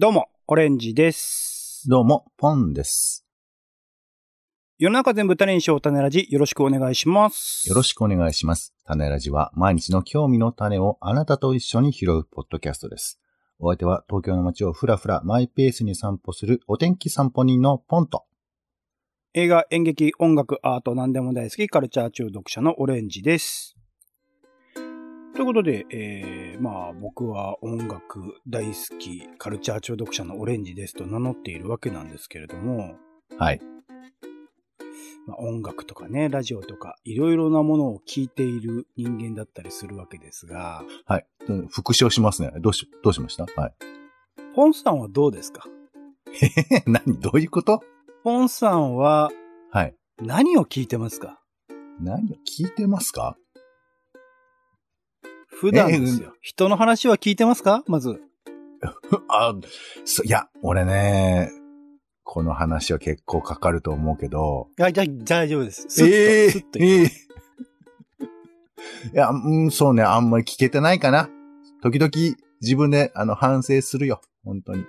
どうも、オレンジです。どうも、ポンです。世の中全部種にしよう種ラジ、よろしくお願いします。よろしくお願いします。種ラジは毎日の興味の種をあなたと一緒に拾うポッドキャストです。お相手は東京の街をふらふらマイペースに散歩するお天気散歩人のポンと。映画、演劇、音楽、アート、何でも大好き、カルチャー中毒者のオレンジです。ということで、えー、まあ僕は音楽大好き、カルチャー中毒者のオレンジですと名乗っているわけなんですけれども、はい。まあ、音楽とかね、ラジオとか、いろいろなものを聞いている人間だったりするわけですが、はい。復唱しますね。どうし、どうしました？はい。ポンさんはどうですか？え 何？どういうこと？ポンさんははい。何を聞いてますか？何を聞いてますか？普段ですよ。人の話は聞いてますか？まず。あ、そ、いや、俺ね、この話は結構かかると思うけど、あ、じゃあ、大丈夫です。スッと、ええスッと言っていや、うん、そうね、あんまり聞けてないかな。時々自分であの反省するよ。本当に。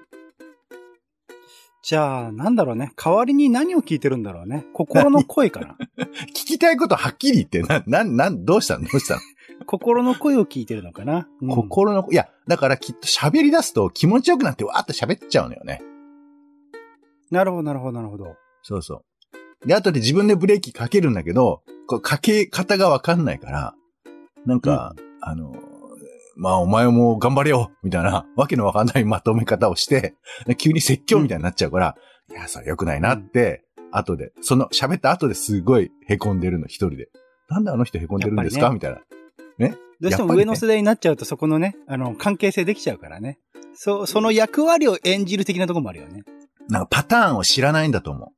じゃあ、なんだろうね。代わりに何を聞いてるんだろうね。心の声かな。聞きたいことはっきり言って、な、な、なん、どうしたの？どうしたの、心の声を聞いてるのかな？うん心の、いや、だからきっと喋り出すと気持ちよくなってわーっと喋っちゃうのよね。なるほど、なるほど、なるほど。そうそう。で、後で自分でブレーキかけるんだけど、こうかけ方がわかんないから、なんか、あの、まあお前も頑張れよみたいな、わけのわかんないまとめ方をして、急に説教みたいになっちゃうから、いや、それ良くないなって、後で、その喋った後ですごい凹んでるの、一人で。なんであの人凹んでるんですか、やっみたいな。どうしても上の世代になっちゃうとそこのね、あの、関係性できちゃうからね。そう、その役割を演じる的なところもあるよね。なんかパターンを知らないんだと思う。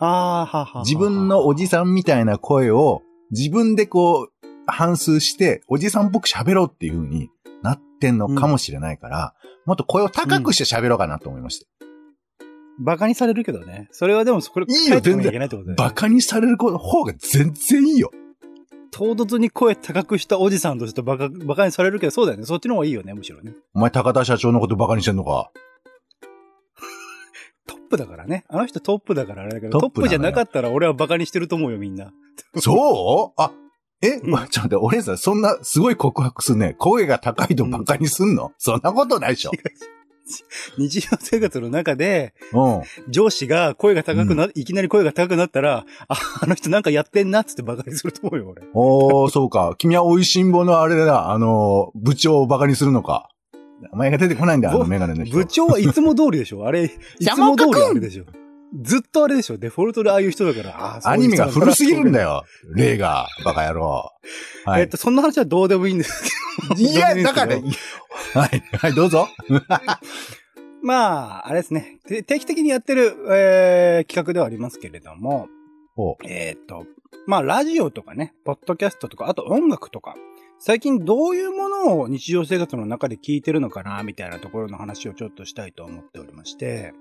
ああ、はあはあ。自分のおじさんみたいな声を自分でこう、反芻して、おじさんっぽく喋ろうっていう風になってんのかもしれないから、もっと声を高くして喋ろうかなと思いました。バカにされるけどね。それはでも、これ、いいよ変えてもいけないってことだよねバカにされる方が全然いいよ。唐突に声高くしたおじさんとしてバカ、バカにされるけど、そうだよね。そっちの方がいいよね、むしろね。お前高田社長のことバカにしてんのか？トップだからね。あの人トップだからあれだけど、トップじゃなかったら俺はバカにしてると思うよ、みんな。そう？あ、え、うんまちょっと待って、俺さん、そんなすごい告白するね。声が高いとバカにすんの、そんなことないでしょ。日常生活の中で、うん。上司が声が高くな、いきなり声が高くなったら、あ、あの人なんかやってんなっつってバカにすると思うよ、俺。おー、そうか。君は美味しんぼのあれだ、あの、部長をバカにするのか。お前が出てこないんだよ、あのメガネの人。部長はいつも通りでしょあれ、いつも通りあれでしょずっとあれでしょ？デフォルトでああいう人だから。アニメが古すぎるんだよ。例が、バカ野郎。はい。えっと、そんな話はどうでもいいんですけど。いや、だから、はい、はい、どうぞ。まあ、あれですね。て定期的にやってる、えー企画ではありますけれども、ほえっ、と、まあ、ラジオとかね、ポッドキャストとか、あと音楽とか、最近どういうものを日常生活の中で聞いてるのかな、みたいなところの話をちょっとしたいと思っておりまして、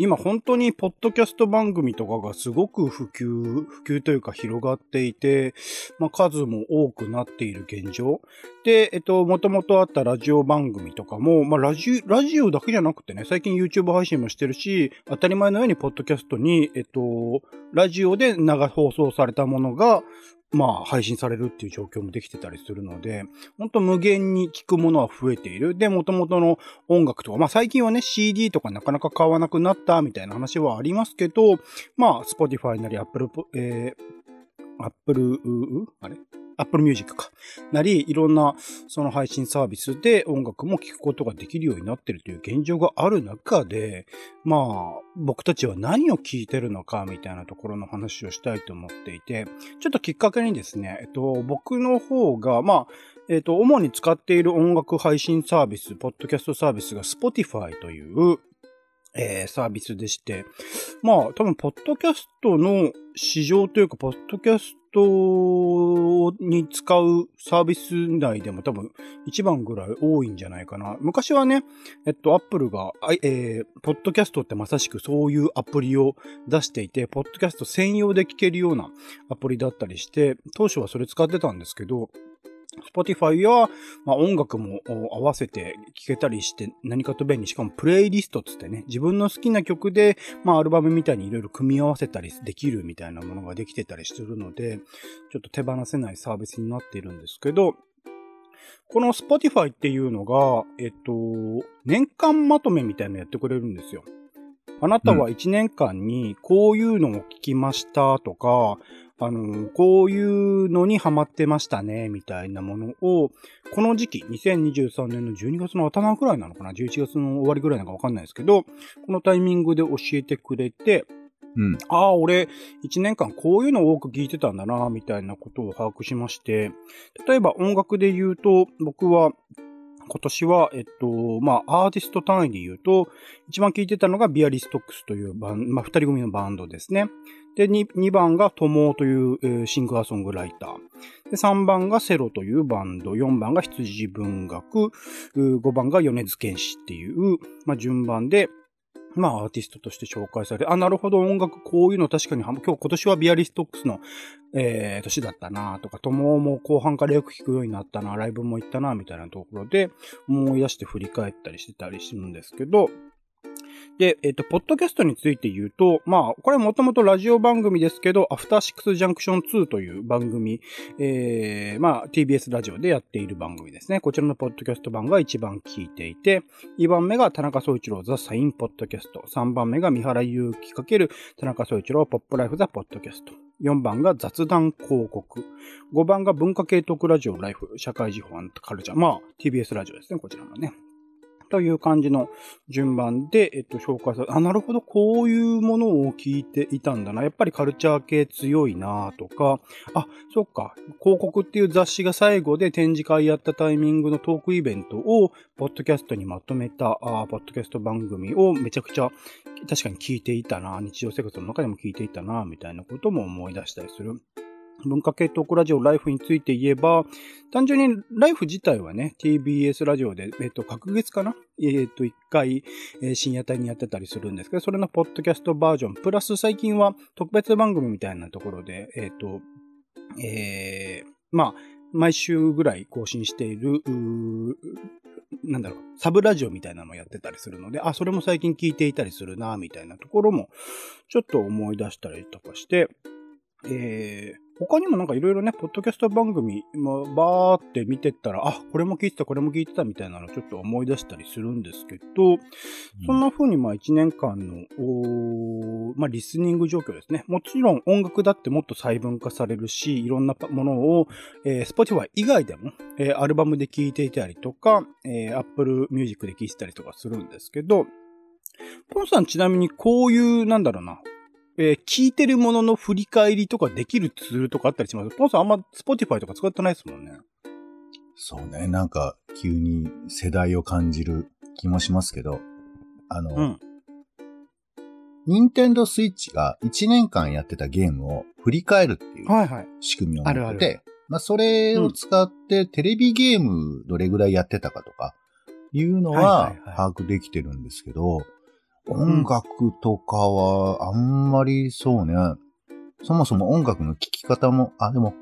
今本当にポッドキャスト番組とかがすごく普及、普及というか広がっていて、まあ数も多くなっている現状。で、えっと、もともとあったラジオ番組とかも、まあラジオ、ラジオだけじゃなくてね、最近 YouTube 配信もしてるし、当たり前のようにポッドキャストに、えっと、ラジオで長放送されたものが、まあ、配信されるっていう状況もできてたりするので、ほんと無限に聞くものは増えている。で、元々の音楽とか、まあ最近はね、CD とかなかなか買わなくなったみたいな話はありますけど、まあ、Spotify なり Apple、えー、Apple、ううあれ？Apple Music か。なり、いろんなその配信サービスで音楽も聴くことができるようになってるという現状がある中で、まあ、僕たちは何を聴いてるのかみたいなところの話をしたいと思っていて、ちょっときっかけにですね、えっと、僕の方が、まあ、えっと、主に使っている音楽配信サービス、ポッドキャストサービスが Spotify という、えーサービスでして、まあ、多分、ポッドキャストの市場というか、ポッドキャストに使うサービス内でも多分一番ぐらい多いんじゃないかな。昔はね、えっと、アップルが、えー、ポッドキャストってまさしくそういうアプリを出していて、ポッドキャスト専用で聞けるようなアプリだったりして、当初はそれ使ってたんですけど、Spotify は、まあ、音楽も合わせて聴けたりして何かと便利。しかもプレイリストつってね、自分の好きな曲で、まあ、アルバムみたいにいろいろ組み合わせたりできるみたいなものができてたりするので、ちょっと手放せないサービスになっているんですけど、この Spotify っていうのが、えっと、年間まとめみたいなのやってくれるんですよ。あなたは1年間にこういうのを聞きましたとか、あの、こういうのにハマってましたね、みたいなものを、この時期、2023年の12月の頭くらいなのかな ?11 月の終わりぐらいなのかわかんないですけど、このタイミングで教えてくれて、うん。ああ、俺、1年間こういうのを多く聞いてたんだな、みたいなことを把握しまして、例えば音楽で言うと、僕は、今年は、えっと、まあ、アーティスト単位で言うと、一番聴いてたのがビアリストックスというバン、まあ、二人組のバンドですね。で、2, 番がトモーという、えーシンクアソングライター。で、3番がセロというバンド。4番が羊文学。5番が米津玄師っていう、まあ、順番で、まあ、アーティストとして紹介され、あ、なるほど、音楽、こういうの確かに、今日、今年はビアリストックスの、えー、年だったなとか、友もも後半からよく聞くようになったな、ライブも行ったな、みたいなところで、思い出して振り返ったりしてたりするんですけど、で、えっ、と、ポッドキャストについて言うと、まあ、これもともとラジオ番組ですけど、アフターシックスジャンクション2という番組、えー、まあ、TBS ラジオでやっている番組ですね。こちらのポッドキャスト版が一番聞いていて、2番目が田中総一郎ザ・サインポッドキャスト、3番目が三原祐希×田中総一郎ポップライフザ・ポッドキャスト。4番が雑談広告。5番が文化系トークラジオライフ、社会時報カルチャー。まあ、TBS ラジオですね、こちらもね。という感じの順番で、えっと、紹介されあ、なるほど、こういうものを聞いていたんだな。やっぱりカルチャー系強いなとか、あ、そっか、広告っていう雑誌が最後で展示会やったタイミングのトークイベントを、ポッドキャストにまとめた、あポッドキャスト番組をめちゃくちゃ、確かに聞いていたな、日常生活の中でも聞いていたな、みたいなことも思い出したりする。文化系トークラジオライフについて言えば、単純にライフ自体はね、TBS ラジオで、えっと、隔月かな？えっと、一回、えー深夜帯にやってたりするんですけど、それのポッドキャストバージョン、プラス最近は特別番組みたいなところで、えっと、えー、まあ、毎週ぐらい更新している、なんだろう、サブラジオみたいなのをやってたりするので、あ、それも最近聞いていたりするな、みたいなところも、ちょっと思い出したりとかして、えー、他にもなんかいろいろね、ポッドキャスト番組、まあ、バーって見てったら、あ、これも聞いてた、これも聞いてたみたいなのちょっと思い出したりするんですけど、そんな風にまあ1年間の、まあリスニング状況ですね。もちろん音楽だってもっと細分化されるし、いろんなものを、えー、Spotify 以外でも、えーアルバムで聴いていたりとか、えー Apple Music で聴いてたりとかするんですけど、ポンさんちなみにこういう、なんだろうな、えー聞いてるものの振り返りとかできるツールとかあったりします？ポンさんあんま Spotify とか使ってないですもんね。そうね、なんか急に世代を感じる気もしますけど、あの、うん。任天堂スイッチが1年間やってたゲームを振り返るっていうはいはい。仕組みを持ってて、あるあるまあそれを使ってテレビゲームどれぐらいやってたかとかいうのはいははいはい把握できてるんですけど、ん音楽とかはあんまりそうね、そもそも音楽の聴き方も、あ、でも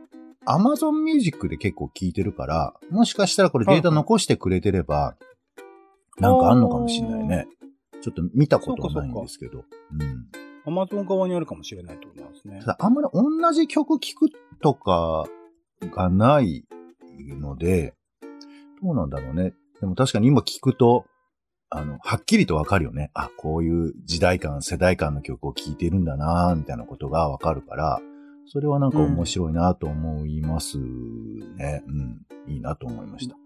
Amazon Music で結構聴いてるから、もしかしたらこれデータ残してくれてれば、なんかあんのかもしれないね。ちょっと見たことないんですけど。うん。Amazon 側にあるかもしれないとなんですねた。だあんまり同じ曲聴くとかがないので、どうなんだろうね。でも確かに今聞くと、あの、はっきりとわかるよね。あ、こういう時代感、世代間の曲を聴いているんだなみたいなことがわかるから、それはなんか面白いなと思いますね。うん。いいなと思いました。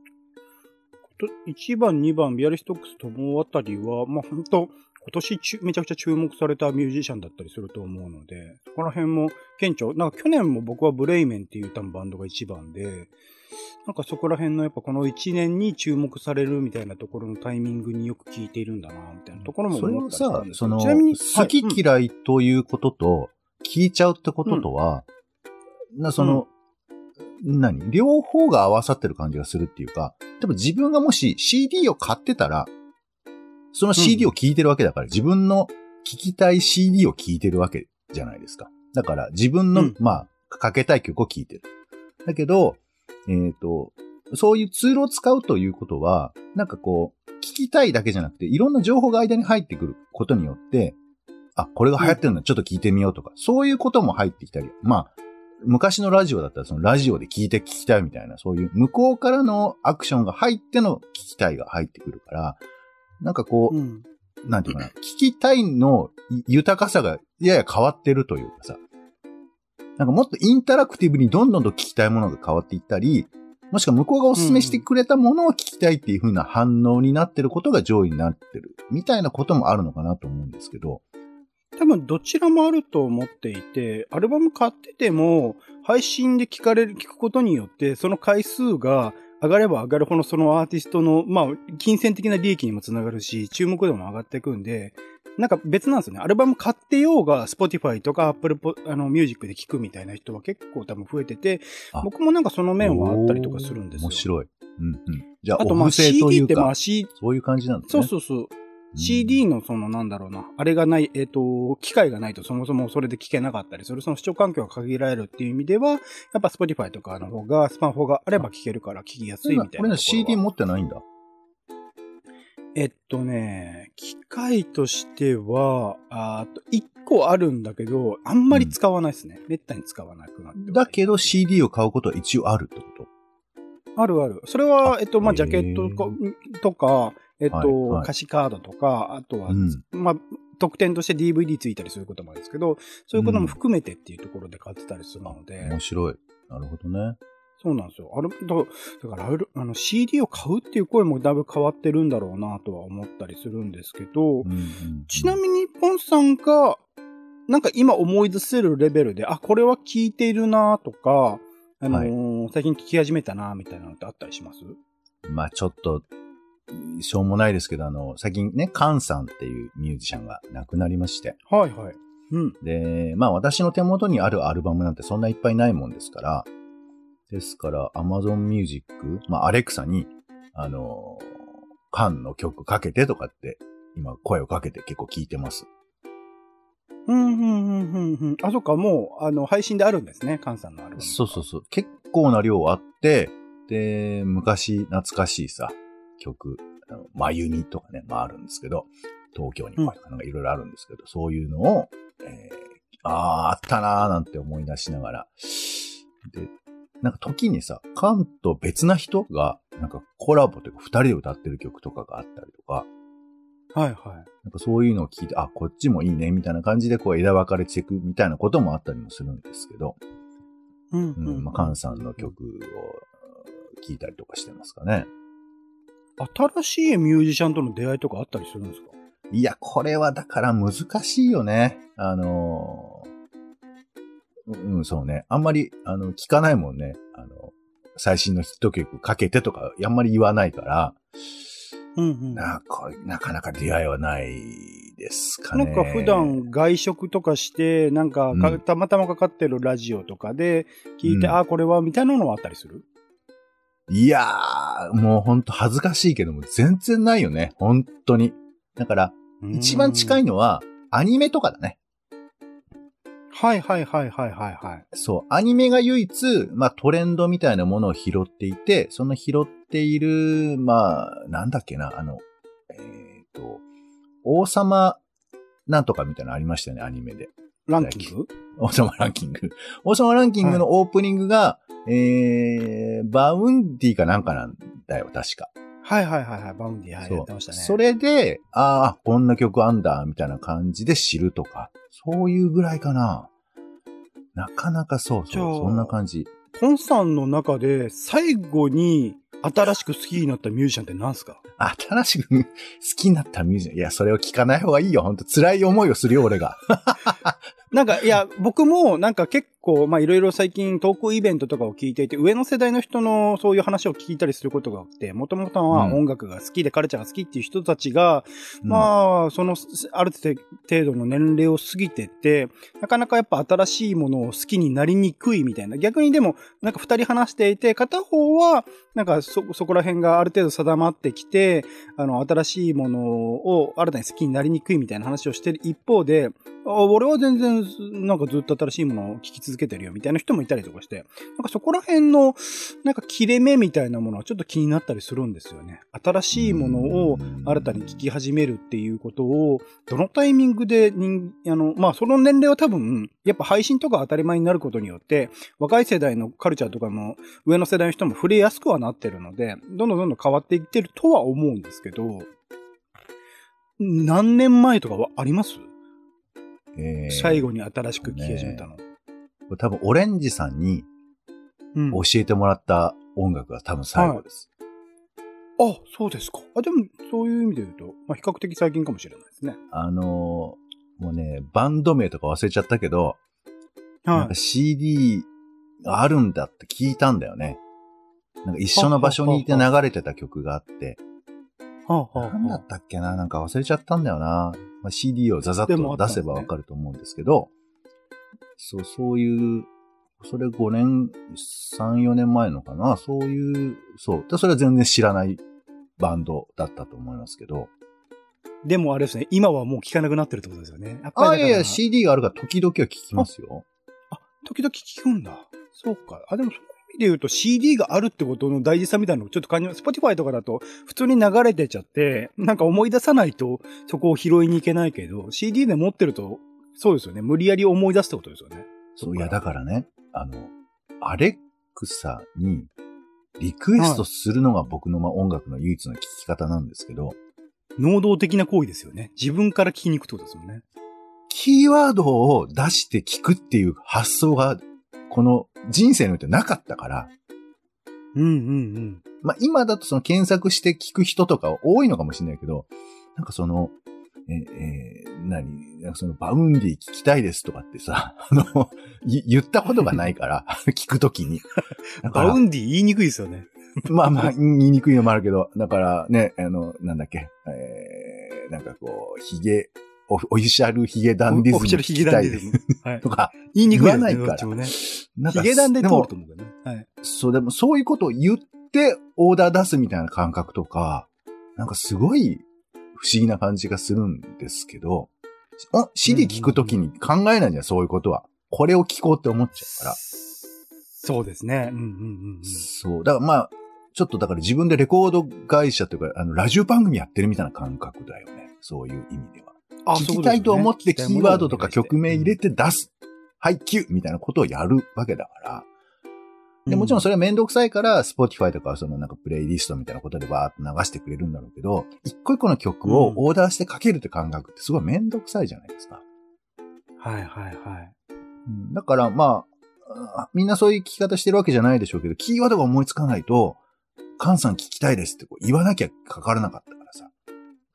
1番、2番、ビアリストックスともあたりは、まあ本当今年めちゃくちゃ注目されたミュージシャンだったりすると思うので、そこら辺も顕著。なんか去年も僕はブレイメンっていう多分バンドが1番で、なんかそこら辺のやっぱこの1年に注目されるみたいなところのタイミングによく聞いているんだな、みたいなところも思ったりしたんで、すさその、ちなみに、好きはい嫌いということと、聞いちゃうってこととは、な、その、何？両方が合わさってる感じがするっていうか、でも自分がもし CD を買ってたら、その CD を聞いてるわけだから、自分の聞きたい CD を聞いてるわけじゃないですか。だから自分の、うん。まあ、かけたい曲を聞いてる。だけど、えっ、と、そういうツールを使うということは、なんかこう、聞きたいだけじゃなくて、いろんな情報が間に入ってくることによって、あ、これが流行ってるんだ、ちょっと聞いてみようとか、そういうことも入ってきたり、まあ、昔のラジオだったらそのラジオで聞いて聞きたいみたいな、そういう向こうからのアクションが入っての聞きたいが入ってくるから、なんかこう、うん。なんていうかな、聞きたいの豊かさがやや変わってるというかさ、なんかもっとインタラクティブにどんどんと聞きたいものが変わっていったり、もしくは向こうがお勧めしてくれたものを聞きたいっていう風な反応になってることが上位になってる、みたいなこともあるのかなと思うんですけど、多分どちらもあると思っていて、アルバム買ってても、配信で聞かれる、聞くことによって、その回数が上がれば上がるほどそのアーティストの、まあ、金銭的な利益にもつながるし、注目度も上がっていくんで、なんか別なんですよね。アルバム買ってようが、Spotify とか Apple ポあのミュージックで聞くみたいな人は結構多分増えててあ、僕もなんかその面はあったりとかするんですよ。面白い。うんうん。じゃあ、あとまあ CD ってまあ、C、そういう感じなんですね。そうそうそう。CD のそのなんだろうな、あれがない、えっ、と、機械がないとそもそもそれで聞けなかったりする、その視聴環境が限られるっていう意味では、やっぱ Spotify とかの方が、スマホがあれば聞けるから聞きやすいみたいなところは。これね、CD 持ってないんだ。えっとね、機械としては、あーと、1個あるんだけど、あんまり使わないですね。めったに使わなくなって。だけど CD を買うことは一応あるってこと？あるある。それは、あえっと、まあ、ジャケットととか、えっと、はいはい歌詞カードとか、あとは、うんまあ、特典として DVD ついたりすることもあるんですけど、そういうことも含めてっていうところで買ってたりするので、面白い。なるほどね。そうなんですよ。あれ、だだからあの CD を買うっていう声もだいぶ変わってるんだろうなとは思ったりするんですけど、うんうんちなみに、ポンさんが、なんか今思い出せるレベルで、あ、これは聞いているなとか、あのー最近聞き始めたなみたいなのってあったりします？まあちょっと、しょうもないですけど、あの、最近ね、カンさんっていうミュージシャンが亡くなりまして。はいはい。うん。で、まあ私の手元にあるアルバムなんてそんないっぱいないもんですから、ですから、Amazon Music、まあアレクサに、あの、カンの曲かけてとかって、今声をかけて結構聞いてます。うん、うん、うん、うん、うん。あ、そっか、もう、あの、配信であるんですね、カンさんのアルバム。そうそうそう。結構な量あって、で、昔懐かしいさ、曲、あのまゆみとかね、まああるんですけど、東京にもとかなんかいろいろあるんですけど、そういうのを、えー、ああ、あったなーなんて思い出しながら、で、なんか時にさ、カンと別な人が、なんかコラボというか二人で歌ってる曲とかがあったりとか、はいはい。なんかそういうのを聞いて、あ、こっちもいいね、みたいな感じでこう枝分かれしていくみたいなこともあったりもするんですけど、うん、うん、まあ、カンさんの曲を聴いたりとかしてますかね。新しいミュージシャンとの出会いとかあったりするんですか？いや、これはだから難しいよね。あのーうん、そうね。あんまり、あの、聞かないもんね。あの、最新のヒット曲かけてとか、あんまり言わないから、うんうん。な、これなかなか出会いはないですかね。なんか普段外食とかして、なんかたまたまかかってるラジオとかで聞いて、うんあ、これはみたいなのはあったりする？いやー、もうほんと恥ずかしいけども、全然ないよね。本当に。だから、一番近い。いのは、アニメとかだね。はいはいはいはいはいはい。そう、アニメが唯一、まあトレンドみたいなものを拾っていて、その拾っている、まあ、なんだっけな、あの、えっ、と、王様なんとかみたいなのありましたよね、アニメで。ランキング？王様ランキング。王様ランキングのオープニングが、えー、 Vaundyかなんかなんだよ、確か。はいはいはいはい。 Vaundy、はい、やってましたね。それで、ああ、こんな曲あんだ、みたいな感じで知るとか、そういうぐらいかな。なかなかそうそう、そんな感じ。ポンさんの中で最後に新しく好きになったミュージシャンって何すか？新しく 好きになったミュージシャン。いや、それを聞かない方がいいよ。本当辛い思いをするよ、俺が。なんか、いや、僕もなんか結構、まあいろいろ最近トークイベントとかを聞いていて、上の世代の人のそういう話を聞いたりすることがあって、もともとはうん音楽が好きでカルチャーが好きっていう人たちが、あ、まあ、その、ある程度の年齢を過ぎてって、なかなかやっぱ新しいものを好きになりにくいみたいな。逆にでも、なんか二人話していて、片方は、なんかそ、そこら辺がある程度定まってきて、あの、新しいものを新たに好きになりにくいみたいな話をしてる一方で、あ俺は全然、なんかずっと新しいものを聞き続けてるよみたいな人もいたりとかして、なんかそこら辺の、なんか切れ目みたいなものはちょっと気になったりするんですよね。新しいものを新たに聞き始めるっていうことを、どのタイミングで人、あの、まあその年齢は多分、やっぱ配信とか当たり前になることによって、若い世代のカルチャーとかも、上の世代の人も触れやすくはなってるので、どんどんどんどん変わっていってるとは思うんですけど、何年前とかはあります？えー、最後に新しく聞き始めたの。ね、多分、オレンジさんに教えてもらった音楽が多分最後です。はい、あ、そうですか。あ、でも、そういう意味で言うと、まあ、比較的最近かもしれないですね。あのー、もうね、バンド名とか忘れちゃったけど、はい、なんか CD があるんだって聞いたんだよね。なんか一緒の場所にいて流れてた曲があって、はあはあ、何だったっけな？なんか忘れちゃったんだよな。まあ、CD をザザッと出せばわかると思うんですけど、そう、そういう、それ5年、3、4年前のかな？そういう、そう。それは全然知らないバンドだったと思いますけど。でもあれですね、今はもう聴かなくなってるってことですよね。あ、いやいや、CD があるから時々は聴きますよ。あ、時々聴くんだ。そうか。あ、でもで言うと CD があるってことの大事さみたいなのをちょっと感じます。Spotify とかだと普通に流れてちゃって、なんか思い出さないとそこを拾いに行けないけど、CD で持ってると、そうですよね。無理やり思い出すってことですよね。そう、いや、だからね、あの、アレクサにリクエストするのが僕のま音楽の唯一の聴き方なんですけど、能動的な行為ですよね。自分から聞きに行くってことですもんね。キーワードを出して聞くっていう発想がこの人生においてなかったから。うんうんうん。まあ今だとその検索して聞く人とか多いのかもしれないけど、なんかその、え、えー、何？なんかその Vaundy聞きたいですとかってさ、あの、言ったことがないから、聞くときに。 Vaundy言いにくいですよね。まあまあ、言いにくいのもあるけど、だからね、あの、なんだっけ、えー、なんかこう、髭オフィシャルヒゲダンディズム。オフィシャルヒゲダンディズム。はい。とか、言いにくい、ね、言わないから。ね、なんかヒゲダンで通ると思うけどね。はい。そう、でもそういうことを言ってオーダー出すみたいな感覚とか、なんかすごい不思議な感じがするんですけど、あ、CD 聞くときに考えないんじゃん、そういうことは。これを聞こうって思っちゃうから。そうですね。うんうんうん、そう。だからまあ、ちょっとだから自分でレコード会社というか、あの、ラジオ番組やってるみたいな感覚だよね。そういう意味では。聞きたいと思ってキーワードとか曲名入れて出す。はい、キュみたいなことをやるわけだから。で、もちろんそれはめんどくさいから、Spotify とかそのなんかプレイリストみたいなことでバーっと流してくれるんだろうけど、一個一個の曲をオーダーしてかけるって感覚ってすごいめんどくさいじゃないですか。はいはいはい。だからまあ、みんなそういう聞き方してるわけじゃないでしょうけど、キーワードが思いつかないと、カンさん聞きたいですってこう言わなきゃかからなかった。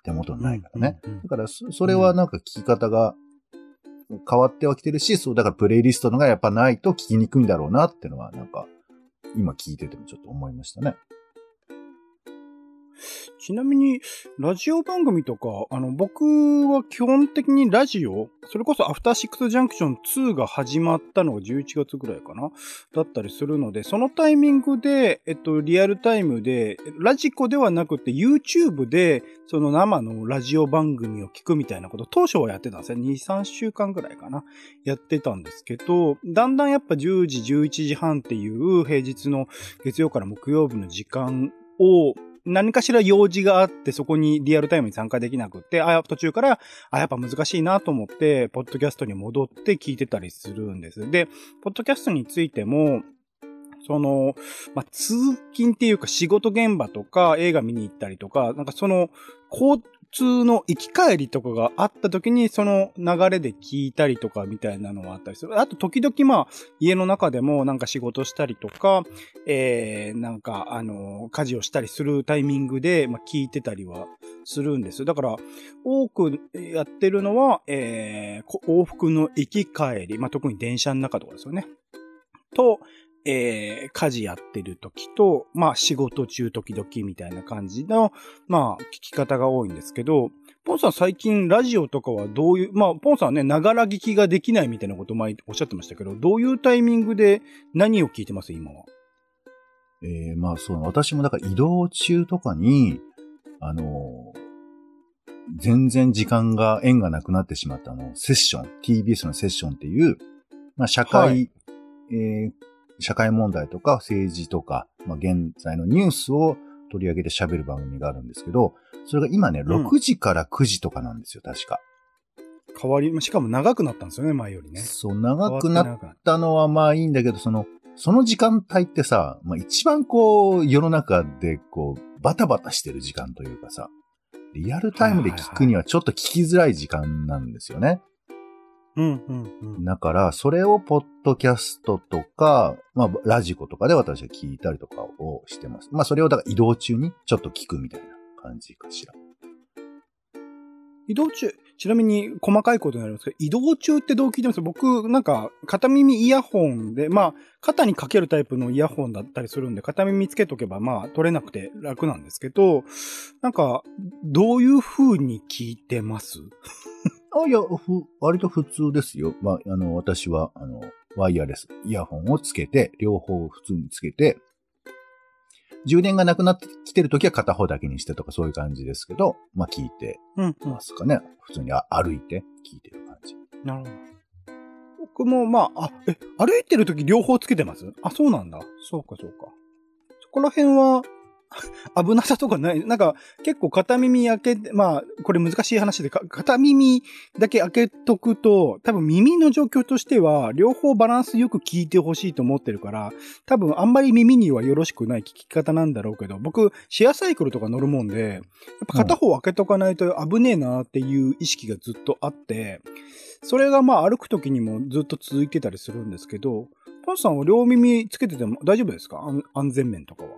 手元にないからね。だからそ、それはなんか聞き方が変わってはきてるし、そう、だからプレイリストのがやっぱないと聞きにくいんだろうなっていうのは、なんか、今聞いててもちょっと思いましたね。ちなみに、ラジオ番組とか、あの、僕は基本的にラジオ、それこそアフターシックスジャンクション2が始まったのが11月ぐらいかなだったりするので、そのタイミングで、えっと、リアルタイムで、ラジコではなくて YouTube で、その生のラジオ番組を聞くみたいなこと、当初はやってたんですね。2、3週間ぐらいかな。やってたんですけど、だんだんやっぱ10時、11時半っていう平日の月曜から木曜日の時間を何かしら用事があって、そこにリアルタイムに参加できなくって、あ、途中から、あ、やっぱ難しいなと思って、ポッドキャストに戻って聞いてたりするんです。で、ポッドキャストについても、その、まあ、通勤っていうか仕事現場とか映画見に行ったりとか、なんかその、交通の行き帰りとかがあった時にその流れで聞いたりとかみたいなのはあったりする。あと時々まあ家の中でもなんか仕事したりとか、えー、なんかあの、家事をしたりするタイミングでまあ聞いてたりはするんです。だから多くやってるのは、えー、往復の行き帰り、まあ特に電車の中とかですよね。と、えー、家事やってる時と、まあ仕事中時々みたいな感じの、まあ聞き方が多いんですけど、ポンさん最近ラジオとかはどういう、まあポンさんはね、ながら聞きができないみたいなことを前おっしゃってましたけど、どういうタイミングで何を聞いてます？今は。えー、まあそう、私もだから移動中とかに、あのー、全然時間が、縁がなくなってしまったの、セッション、TBS のセッションっていう、まあ社会えー社会問題とか政治とか、まあ、現在のニュースを取り上げて喋る番組があるんですけど、それが今ね、うん6時から9時とかなんですよ、確か。変わり、しかも長くなったんですよね、前よりね。そう、長くなったのはまあいいんだけど、その、その時間帯ってさ、まあ一番こう、世の中でこう、バタバタしてる時間というかさ、リアルタイムで聞くにはちょっと聞きづらい時間なんですよね。うん、うん、うん。だから、それをポッドキャストとか、まあ、ラジコとかで私は聞いたりとかをしてます。まあ、それをだから移動中にちょっと聞くみたいな感じかしら。移動中、ちなみに細かいことになりますけど、移動中ってどう聞いてます？僕、なんか、片耳イヤホンで、まあ、肩にかけるタイプのイヤホンだったりするんで、片耳つけとけば、まあ、取れなくて楽なんですけど、なんか、どういう風に聞いてます？あ、いや、ふ、割と普通ですよ。まあ、あの、私は、あの、ワイヤレス、イヤホンをつけて、両方普通につけて、充電がなくなってきてるときは片方だけにしてとかそういう感じですけど、まあ聞いてうん、うんま。すかね。普通にあ歩いて聞いてる感じ。なるほど。僕も、まあ、あ、え、歩いてるとき両方つけてます？あ、そうなんだ。そうか、そうか。そこら辺は、危なさとかない。なんか、結構片耳開けて、まあ、これ難しい話で、片耳だけ開けとくと、多分耳の状況としては、両方バランスよく聞いてほしいと思ってるから、多分あんまり耳にはよろしくない聞き方なんだろうけど、僕、シェアサイクルとか乗るもんで、やっぱ片方開けとかないと危ねえなっていう意識がずっとあって、それがまあ歩く時にもずっと続いてたりするんですけど、ポンさんは両耳つけてても大丈夫ですか？安全面とかは。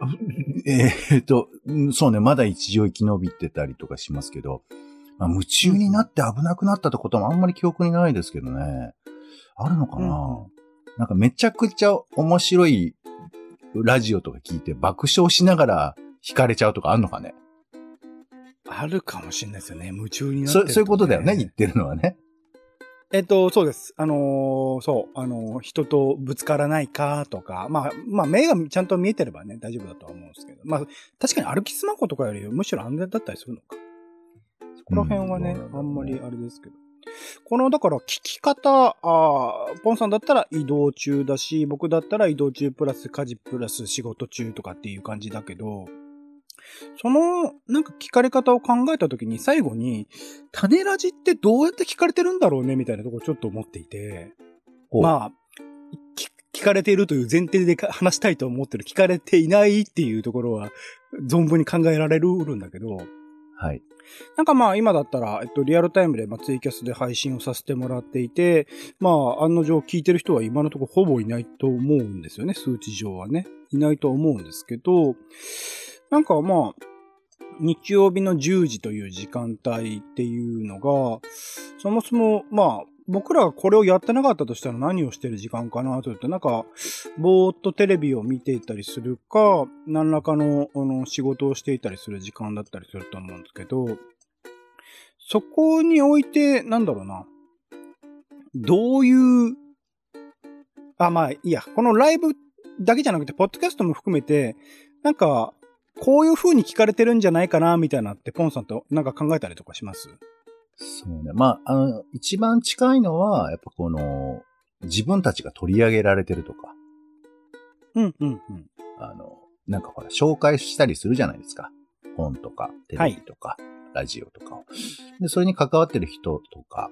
えーっと、うんそうね、まだ一応生き延びてたりとかしますけど、まあ、夢中になって危なくなったってこともあんまり記憶にないですけどね。あるのかな、うんなんかめちゃくちゃ面白いラジオとか聞いて爆笑しながら惹かれちゃうとかあんのかね？あるかもしれないですよね。夢中になってるそそういうことだよね、言ってるのはね。えっと、そうです。あのーそう、あのー人とぶつからないかとか、まあ、まあ、目がちゃんと見えてればね、大丈夫だとは思うんですけど、まあ、確かに歩きスマホとかよりむしろ安全だったりするのか。そこら辺はね、うんあんまりあれですけど。この、だから、聞き方、あーポンさんだったら移動中だし、僕だったら移動中プラス家事プラス仕事中とかっていう感じだけど、その、なんか聞かれ方を考えたときに最後に、種ラジってどうやって聞かれてるんだろうねみたいなところちょっと思っていて、まあ、聞聞かれているという前提でか話したいと思ってる、聞かれていないっていうところは存分に考えられるんだけど、はい。なんかまあ今だったら、えっと、リアルタイムで、まあ、ツイキャスで配信をさせてもらっていて、まあ案の定聞いてる人は今のところほぼいないと思うんですよね、数値上はね。いないと思うんですけど、なんかまあ、日曜日の10時という時間帯っていうのが、そもそも、まあ、僕らがこれをやってなかったとしたら何をしてる時間かなというと、なんか、ぼーっとテレビを見ていたりするか、何らかのあの仕事をしていたりする時間だったりすると思うんですけど、そこにおいて、なんだろうな、どういう、あ、まあ、いいや、このライブだけじゃなくて、ポッドキャストも含めて、なんか、こういう風に聞かれてるんじゃないかな、みたいなって、ポンさんとなんか考えたりとかします？そうね。まあ、あの、一番近いのは、やっぱこの、自分たちが取り上げられてるとか、うん、うん、うん。あの、なんかほら、紹介したりするじゃないですか。本とか、テレビとか、ラジオとかを。で、それに関わってる人とか、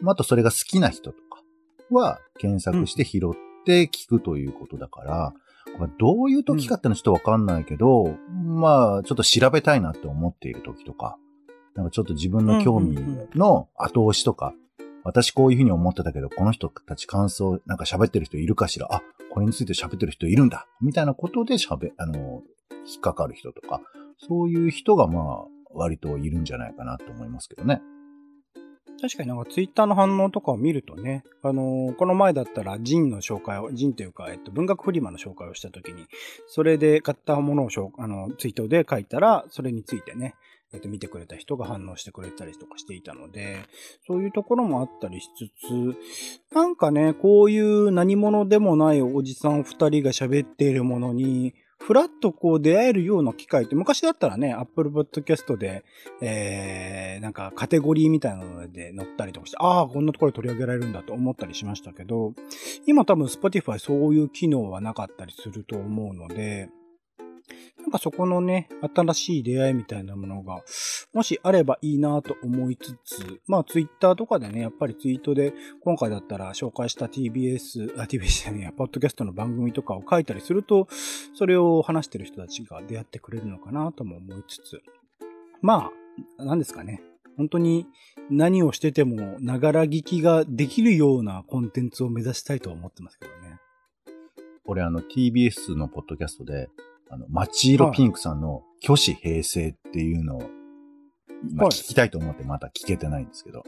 まああとそれが好きな人とかは検索して拾って聞くということだから、これどういう時かってのはちょっとわかんないけど、まあ、ちょっと調べたいなって思っている時とか、なんかちょっと自分の興味の後押しとか、私こういうふうに思ってたけど、この人たち感想、なんか喋ってる人いるかしら？あ、これについて喋ってる人いるんだ。みたいなことで喋、あの、引っかかる人とか、そういう人がまあ、割といるんじゃないかなと思いますけどね。確かになんかツイッターの反応とかを見るとね、あのーこの前だったらジンの紹介を、ジンというか、えっと、文学フリマの紹介をしたときに、それで買ったものをしょあの、ツイートで書いたら、それについてね、えっと、見てくれた人が反応してくれたりとかしていたので、そういうところもあったりしつつ、なんかね、こういう何者でもないおじさん二人が喋っているものに、ふらっとこう出会えるような機会って、昔だったらね、Apple Podcast で、えー、なんかカテゴリーみたいなので乗ったりとかして、ああ、こんなところで取り上げられるんだと思ったりしましたけど、今多分 Spotify そういう機能はなかったりすると思うので、なんかそこのね、新しい出会いみたいなものが、もしあればいいなと思いつつ、まあツイッターとかでね、やっぱりツイートで、今回だったら紹介した TBS、あ、TBS じゃねえや、ポッドキャストの番組とかを書いたりすると、それを話してる人たちが出会ってくれるのかなとも思いつつ、まあ、何ですかね。本当に何をしてても、ながら聞きができるようなコンテンツを目指したいと思ってますけどね。俺あの TBS のポッドキャストで、あの、マチーロピンクさんの虚子平成っていうのを、今聞きたいと思ってまた聞けてないんですけど、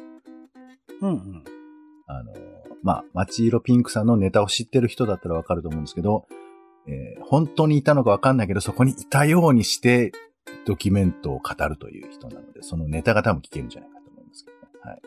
うんうん。あの、まあ、マチーロピンクさんのネタを知ってる人だったらわかると思うんですけど、えー本当にいたのかわかんないけど、そこにいたようにして、ドキュメントを語るという人なので、そのネタが多分聞けるんじゃないかと思いますけどね。はい。は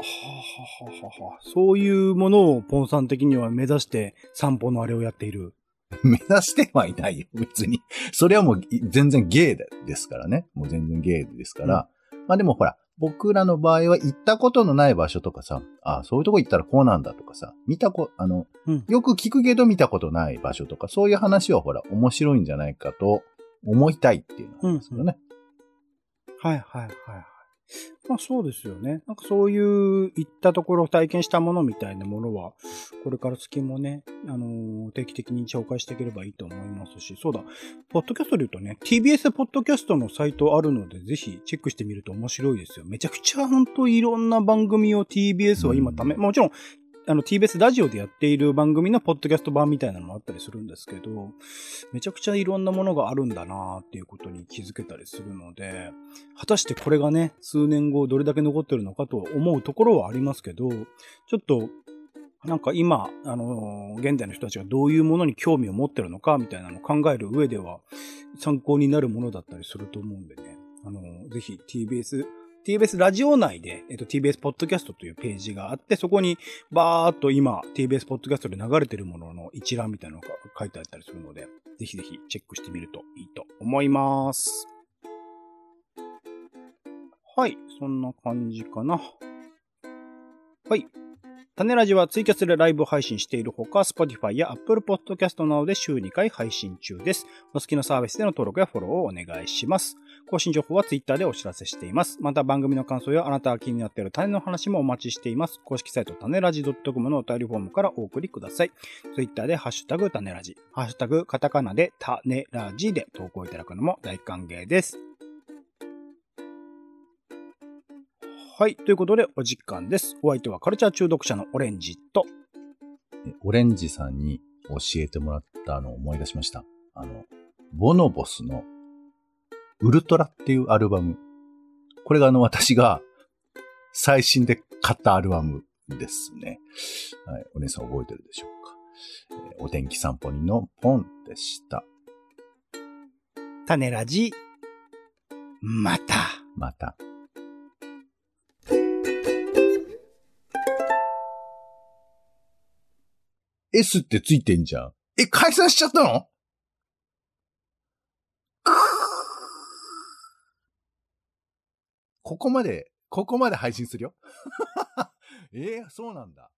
あ、はあはあはあ、そういうものをポンさん的には目指して散歩のあれをやっている。目指してはいないよ、別に。それはもうい全然ゲイでですからね。もう全然ゲイですから。まあでもほら、僕らの場合は行ったことのない場所とかさ、あそういうとこ行ったらこうなんだとかさ、見たこ、あの、うんよく聞くけど見たことない場所とか、そういう話はほら、面白いんじゃないかと思いたいっていうのなんですよね。はいはいはいはい。まあそうですよね。なんかそういう行ったところ体験したものみたいなものは、これから月もね、あのー定期的に紹介していければいいと思いますし、そうだ、ポッドキャストで言うとね、TBS ポッドキャストのサイトあるので、ぜひチェックしてみると面白いですよ。めちゃくちゃ本当いろんな番組を TBS は今ため、うんもちろん、あの TBS ラジオでやっている番組のポッドキャスト版みたいなのもあったりするんですけど、めちゃくちゃいろんなものがあるんだなっていうことに気づけたりするので、果たしてこれがね、数年後どれだけ残ってるのかと思うところはありますけど、ちょっと、なんか今、あのー現代の人たちがどういうものに興味を持ってるのかみたいなのを考える上では参考になるものだったりすると思うんでね、あのーぜひ TBS、TBS ラジオ内で、えっと、TBS ポッドキャストというページがあって、そこにバーっと今 TBS ポッドキャストで流れてるものの一覧みたいなのが書いてあったりするので、ぜひぜひチェックしてみるといいと思います。はい、そんな感じかな。はい。種ラジはツイキャスでライブ配信しているほか、Spotify や Apple Podcast などで週2回配信中です。お好きなサービスでの登録やフォローをお願いします。更新情報は Twitter でお知らせしています。また番組の感想やあなたが気になっている種の話もお待ちしています。公式サイト種ラジ .com のお便りフォームからお送りください。Twitter でハッシュタグ種ラジ、ハッシュタグカタカナで種ラジで投稿いただくのも大歓迎です。はい。ということで、お時間です。お相手はカルチャー中毒者のオレンジと、オレンジさんに教えてもらったのを思い出しました。あの、ボノボスのウルトラっていうアルバム。これがあの私が最新で買ったアルバムですね。はい。お姉さん覚えてるでしょうか？えーお天気散歩にのポンでした。種ラジ、また。また。S ってついてんじゃん。え、解散しちゃったの？ここまで、ここまで配信するよ。えーそうなんだ。